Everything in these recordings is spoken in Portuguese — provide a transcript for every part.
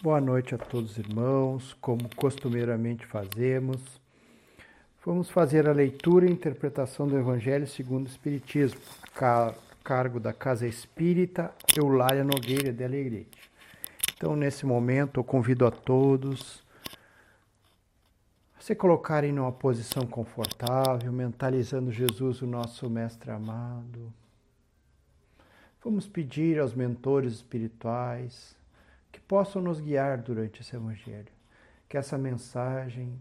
Boa noite a todos os irmãos, como costumeiramente fazemos. Vamos fazer a leitura e interpretação do Evangelho segundo o Espiritismo, a cargo da Casa Espírita Eulália Nogueira de Alegrete. Então, nesse momento, eu convido a todos a se colocarem numa posição confortável, mentalizando Jesus, o nosso Mestre amado. Vamos pedir aos mentores espirituais que possam nos guiar durante esse Evangelho, que essa mensagem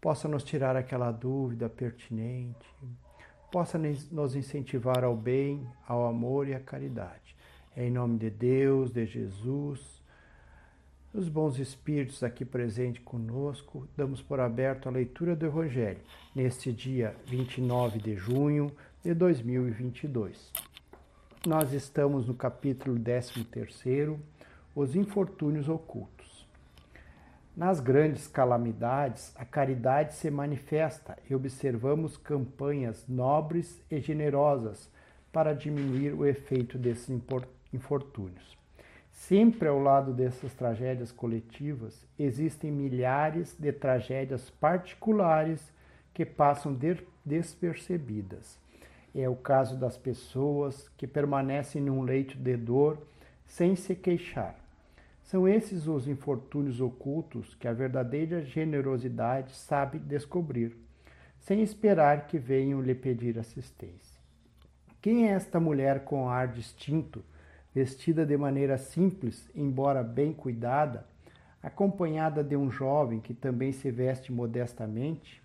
possa nos tirar aquela dúvida pertinente, possa nos incentivar ao bem, ao amor e à caridade. É em nome de Deus, de Jesus, os bons espíritos aqui presentes conosco, damos por aberto a leitura do Evangelho neste dia 29 de junho de 2022. Nós estamos no capítulo 13, Os Infortúnios Ocultos. Nas grandes calamidades, a caridade se manifesta e observamos campanhas nobres e generosas para diminuir o efeito desses infortúnios. Sempre ao lado dessas tragédias coletivas, existem milhares de tragédias particulares que passam despercebidas. É o caso das pessoas que permanecem num leito de dor sem se queixar. São esses os infortúnios ocultos que a verdadeira generosidade sabe descobrir, sem esperar que venham lhe pedir assistência. Quem é esta mulher com ar distinto? vestida de maneira simples, embora bem cuidada, acompanhada de um jovem que também se veste modestamente,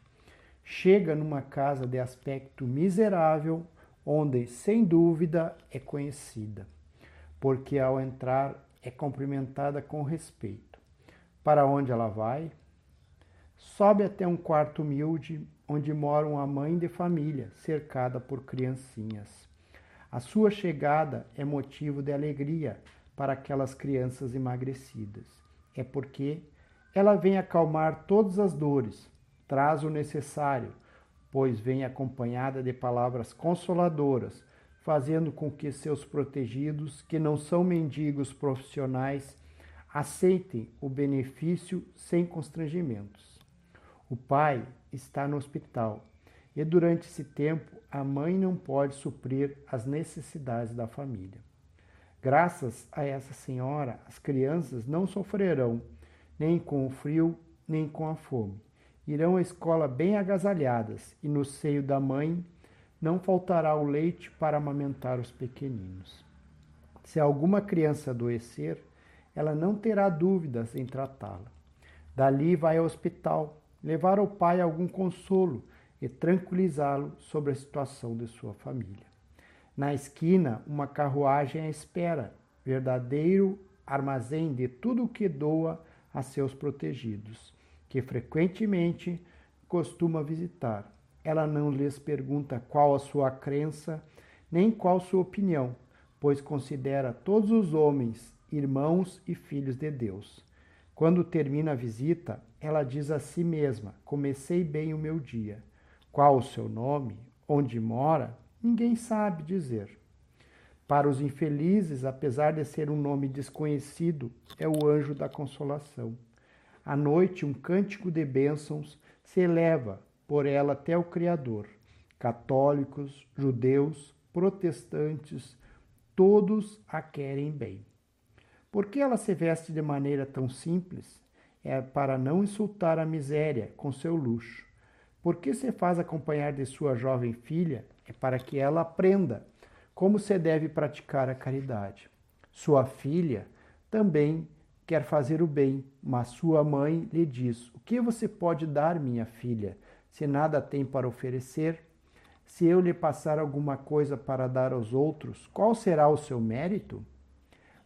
chega numa casa de aspecto miserável, onde, sem dúvida, é conhecida, porque ao entrar é cumprimentada com respeito. Para onde ela vai? Sobe até um quarto humilde, onde mora uma mãe de família, cercada por criancinhas. A sua chegada é motivo de alegria para aquelas crianças emagrecidas. É porque ela vem acalmar todas as dores, traz o necessário, pois vem acompanhada de palavras consoladoras, fazendo com que seus protegidos, que não são mendigos profissionais, aceitem o benefício sem constrangimentos. O pai está no hospital e durante esse tempo a mãe não pode suprir as necessidades da família. Graças a essa senhora, as crianças não sofrerão nem com o frio, nem com a fome. Irão à escola bem agasalhadas e no seio da mãe não faltará o leite para amamentar os pequeninos. Se alguma criança adoecer, ela não terá dúvidas em tratá-la. Dali vai ao hospital, levar ao pai algum consolo e tranquilizá-lo sobre a situação de sua família. Na esquina, uma carruagem à espera, verdadeiro armazém de tudo o que doa a seus protegidos, que frequentemente costuma visitar. Ela não lhes pergunta qual a sua crença, nem qual sua opinião, pois considera todos os homens irmãos e filhos de Deus. Quando termina a visita, ela diz a si mesma: Comecei bem o meu dia. Qual o seu nome, onde mora, ninguém sabe dizer. Para os infelizes, apesar de ser um nome desconhecido, é o anjo da consolação. À noite, um cântico de bênçãos se eleva por ela até o Criador. Católicos, judeus, protestantes, todos a querem bem. Por que ela se veste de maneira tão simples? É para não insultar a miséria com seu luxo. Por que se faz acompanhar de sua jovem filha? É para que ela aprenda como se deve praticar a caridade. Sua filha também quer fazer o bem, mas sua mãe lhe diz: O que você pode dar, minha filha, se nada tem para oferecer? Se eu lhe passar alguma coisa para dar aos outros, qual será o seu mérito?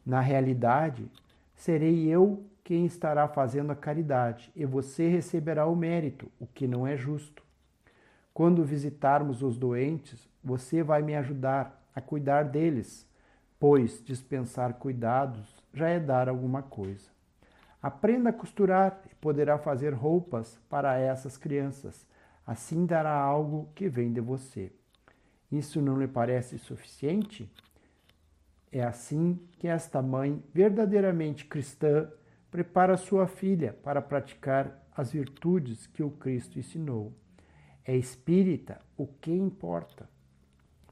Na realidade, serei eu quem estará fazendo a caridade, e você receberá o mérito, o que não é justo. Quando visitarmos os doentes, você vai me ajudar a cuidar deles, pois dispensar cuidados já é dar alguma coisa. Aprenda a costurar e poderá fazer roupas para essas crianças. Assim dará algo que vem de você. Isso não lhe parece suficiente? É assim que esta mãe, verdadeiramente cristã, prepara sua filha para praticar as virtudes que o Cristo ensinou. É espírita, o que importa?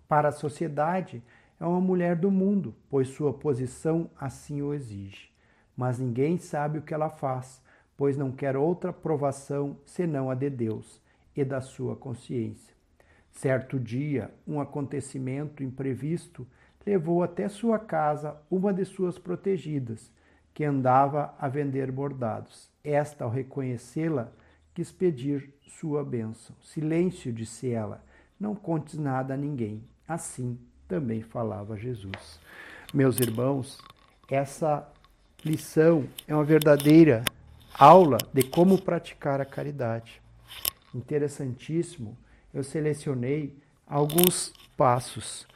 Para a sociedade, é uma mulher do mundo, pois sua posição assim o exige. Mas ninguém sabe o que ela faz, pois não quer outra provação senão a de Deus e da sua consciência. Certo dia, um acontecimento imprevisto levou até sua casa uma de suas protegidas, que andava a vender bordados. Esta, ao reconhecê-la, quis pedir sua bênção. Silêncio, disse ela, não contes nada a ninguém. Assim também falava Jesus. Meus irmãos, essa lição é uma verdadeira aula de como praticar a caridade. Interessantíssimo, eu selecionei alguns passos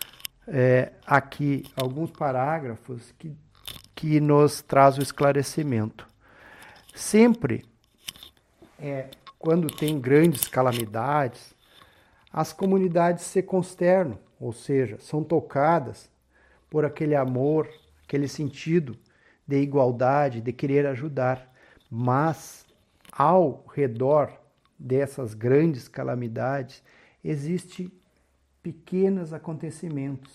é, aqui, alguns parágrafos que, que nos traz o esclarecimento. Sempre é, quando tem grandes calamidades, as comunidades se consternam, ou seja, são tocadas por aquele amor, aquele sentido de igualdade, de querer ajudar. Mas ao redor dessas grandes calamidades existem pequenos acontecimentos,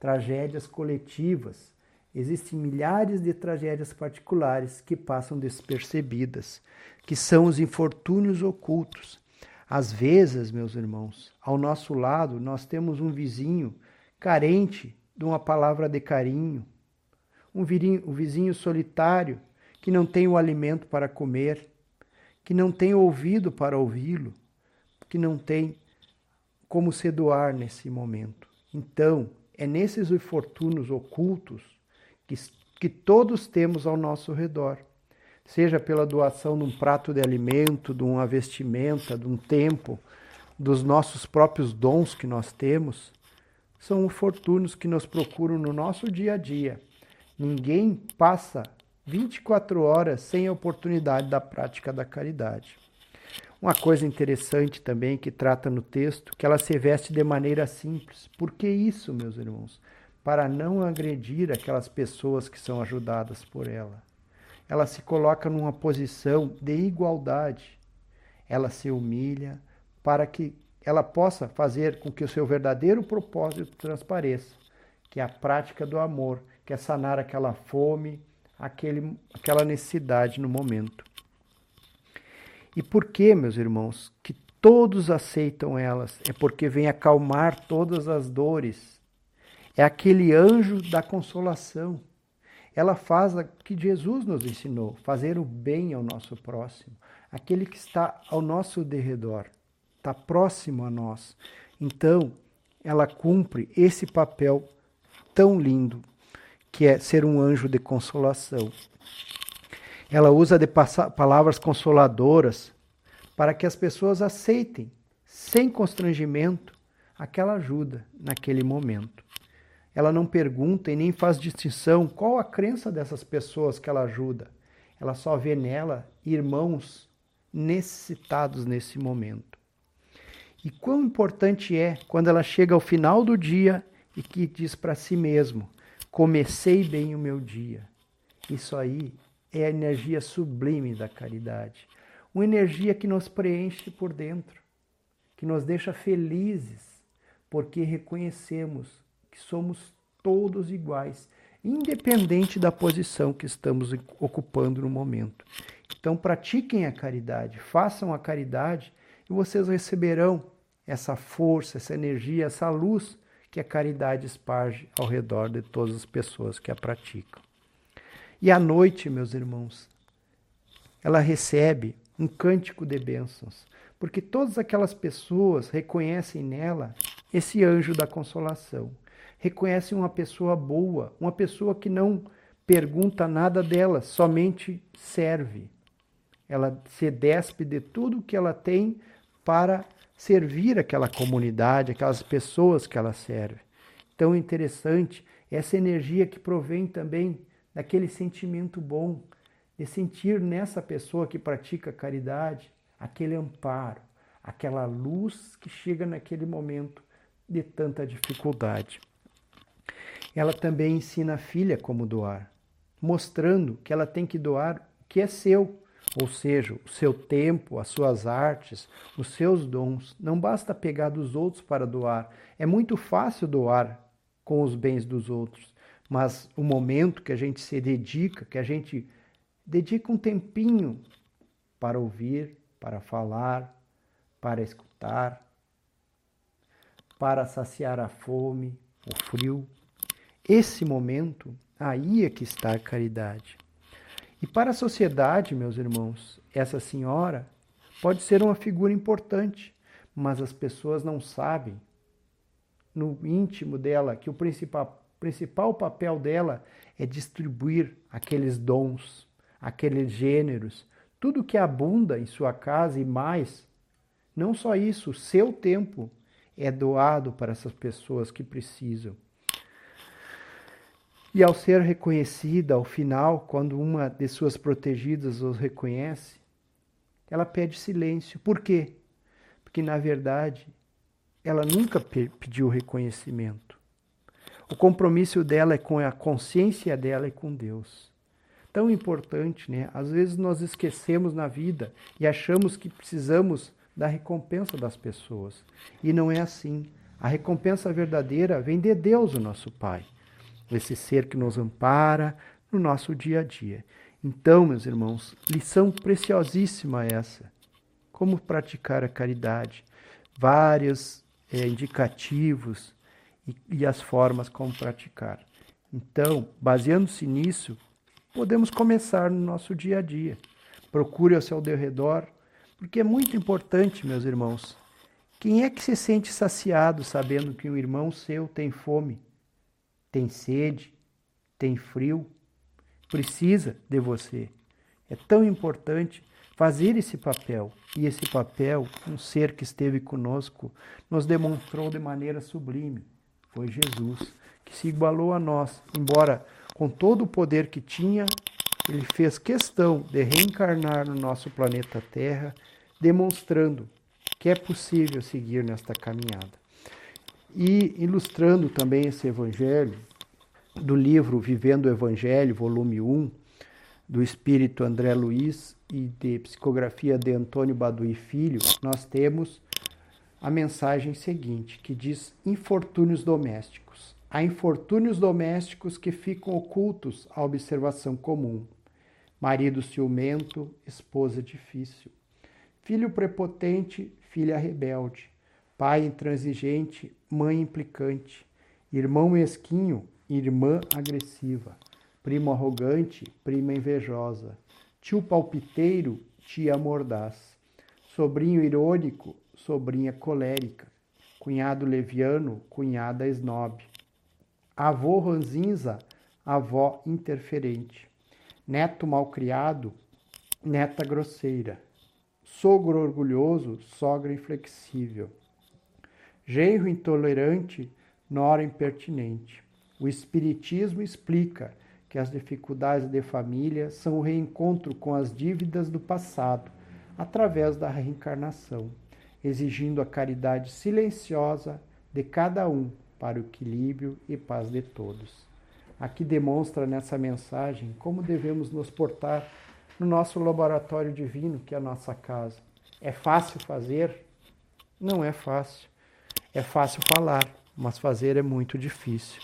tragédias coletivas. Existem milhares de tragédias particulares que passam despercebidas que são os infortúnios ocultos. Às vezes, meus irmãos, ao nosso lado nós temos um vizinho carente de uma palavra de carinho, um vizinho, um vizinho solitário que não tem o alimento para comer, que não tem ouvido para ouvi-lo, que não tem como se doar nesse momento. Então, é nesses infortúnios ocultos que, que todos temos ao nosso redor seja pela doação de um prato de alimento, de uma vestimenta, de um tempo, dos nossos próprios dons que nós temos, são fortunos que nos procuram no nosso dia a dia. Ninguém passa 24 horas sem a oportunidade da prática da caridade. Uma coisa interessante também que trata no texto, que ela se veste de maneira simples. Por que isso, meus irmãos? Para não agredir aquelas pessoas que são ajudadas por ela ela se coloca numa posição de igualdade. Ela se humilha para que ela possa fazer com que o seu verdadeiro propósito transpareça, que é a prática do amor, que é sanar aquela fome, aquele, aquela necessidade no momento. E por que, meus irmãos, que todos aceitam elas? É porque vem acalmar todas as dores. É aquele anjo da consolação ela faz o que Jesus nos ensinou, fazer o bem ao nosso próximo, aquele que está ao nosso derredor, está próximo a nós. Então, ela cumpre esse papel tão lindo, que é ser um anjo de consolação. Ela usa de palavras consoladoras para que as pessoas aceitem, sem constrangimento, aquela ajuda naquele momento ela não pergunta e nem faz distinção qual a crença dessas pessoas que ela ajuda. Ela só vê nela irmãos necessitados nesse momento. E quão importante é quando ela chega ao final do dia e que diz para si mesmo: comecei bem o meu dia. Isso aí é a energia sublime da caridade. Uma energia que nos preenche por dentro, que nos deixa felizes, porque reconhecemos que somos todos iguais, independente da posição que estamos ocupando no momento. Então, pratiquem a caridade, façam a caridade e vocês receberão essa força, essa energia, essa luz que a caridade esparge ao redor de todas as pessoas que a praticam. E à noite, meus irmãos, ela recebe um cântico de bênçãos, porque todas aquelas pessoas reconhecem nela esse anjo da consolação reconhecem uma pessoa boa, uma pessoa que não pergunta nada dela, somente serve. Ela se despe de tudo que ela tem para servir aquela comunidade, aquelas pessoas que ela serve. Então interessante essa energia que provém também daquele sentimento bom, de sentir nessa pessoa que pratica caridade aquele amparo, aquela luz que chega naquele momento de tanta dificuldade. Ela também ensina a filha como doar, mostrando que ela tem que doar que é seu, ou seja, o seu tempo, as suas artes, os seus dons. Não basta pegar dos outros para doar. É muito fácil doar com os bens dos outros, mas o momento que a gente se dedica, que a gente dedica um tempinho para ouvir, para falar, para escutar, para saciar a fome, o frio. Esse momento, aí é que está a caridade. E para a sociedade, meus irmãos, essa senhora pode ser uma figura importante, mas as pessoas não sabem no íntimo dela que o principal, principal papel dela é distribuir aqueles dons, aqueles gêneros, tudo que abunda em sua casa e mais. Não só isso, seu tempo é doado para essas pessoas que precisam. E ao ser reconhecida, ao final, quando uma de suas protegidas os reconhece, ela pede silêncio. Por quê? Porque, na verdade, ela nunca pediu reconhecimento. O compromisso dela é com a consciência dela e com Deus. Tão importante, né? Às vezes nós esquecemos na vida e achamos que precisamos da recompensa das pessoas. E não é assim. A recompensa verdadeira vem de Deus, o nosso Pai esse ser que nos ampara no nosso dia a dia. Então, meus irmãos, lição preciosíssima essa. Como praticar a caridade. Vários é, indicativos e, e as formas como praticar. Então, baseando-se nisso, podemos começar no nosso dia a dia. Procure ao seu redor, porque é muito importante, meus irmãos. Quem é que se sente saciado sabendo que um irmão seu tem fome? Tem sede, tem frio, precisa de você. É tão importante fazer esse papel. E esse papel, um ser que esteve conosco, nos demonstrou de maneira sublime. Foi Jesus, que se igualou a nós, embora com todo o poder que tinha, ele fez questão de reencarnar no nosso planeta Terra, demonstrando que é possível seguir nesta caminhada. E ilustrando também esse evangelho, do livro Vivendo o Evangelho, volume 1, do espírito André Luiz e de psicografia de Antônio Baduí Filho, nós temos a mensagem seguinte, que diz: infortúnios domésticos. Há infortúnios domésticos que ficam ocultos à observação comum. Marido ciumento, esposa difícil. Filho prepotente, filha rebelde pai intransigente, mãe implicante, irmão mesquinho, irmã agressiva, primo arrogante, prima invejosa, tio palpiteiro, tia mordaz, sobrinho irônico, sobrinha colérica, cunhado leviano, cunhada esnobe, avô ranzinza, avó interferente, neto malcriado, neta grosseira, sogro orgulhoso, sogra inflexível genro intolerante, nora impertinente. O Espiritismo explica que as dificuldades de família são o reencontro com as dívidas do passado, através da reencarnação, exigindo a caridade silenciosa de cada um para o equilíbrio e paz de todos. Aqui demonstra nessa mensagem como devemos nos portar no nosso laboratório divino, que é a nossa casa. É fácil fazer? Não é fácil. É fácil falar, mas fazer é muito difícil.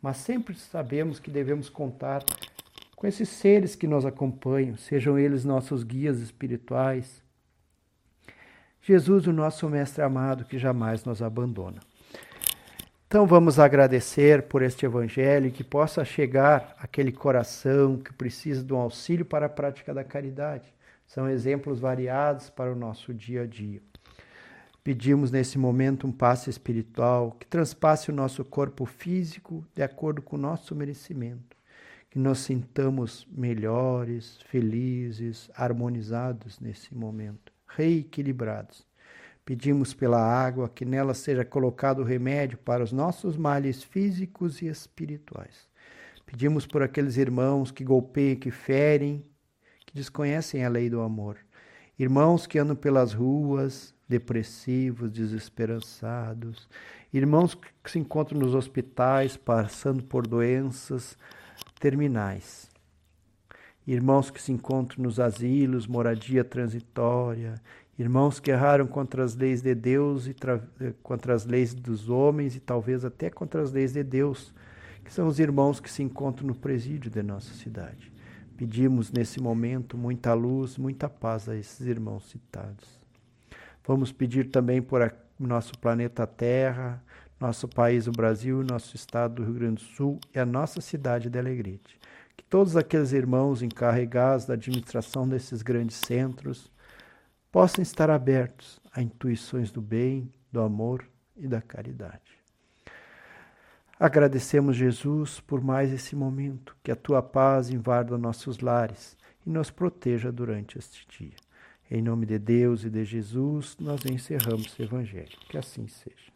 Mas sempre sabemos que devemos contar com esses seres que nos acompanham, sejam eles nossos guias espirituais. Jesus, o nosso Mestre amado, que jamais nos abandona. Então vamos agradecer por este Evangelho que possa chegar àquele coração que precisa de um auxílio para a prática da caridade. São exemplos variados para o nosso dia a dia. Pedimos nesse momento um passe espiritual que transpasse o nosso corpo físico de acordo com o nosso merecimento, que nos sintamos melhores, felizes, harmonizados nesse momento, reequilibrados. Pedimos pela água que nela seja colocado o remédio para os nossos males físicos e espirituais. Pedimos por aqueles irmãos que golpeiam, que ferem, que desconhecem a lei do amor. Irmãos que andam pelas ruas, depressivos, desesperançados, irmãos que se encontram nos hospitais passando por doenças terminais. irmãos que se encontram nos asilos, moradia transitória, irmãos que erraram contra as leis de Deus e contra as leis dos homens e talvez até contra as leis de Deus, que são os irmãos que se encontram no presídio de nossa cidade. Pedimos nesse momento muita luz, muita paz a esses irmãos citados. Vamos pedir também por nosso planeta Terra, nosso país, o Brasil, nosso estado do Rio Grande do Sul e a nossa cidade de Alegrete. Que todos aqueles irmãos encarregados da administração desses grandes centros possam estar abertos a intuições do bem, do amor e da caridade. Agradecemos, Jesus, por mais esse momento, que a tua paz invada nossos lares e nos proteja durante este dia. Em nome de Deus e de Jesus, nós encerramos o Evangelho. Que assim seja.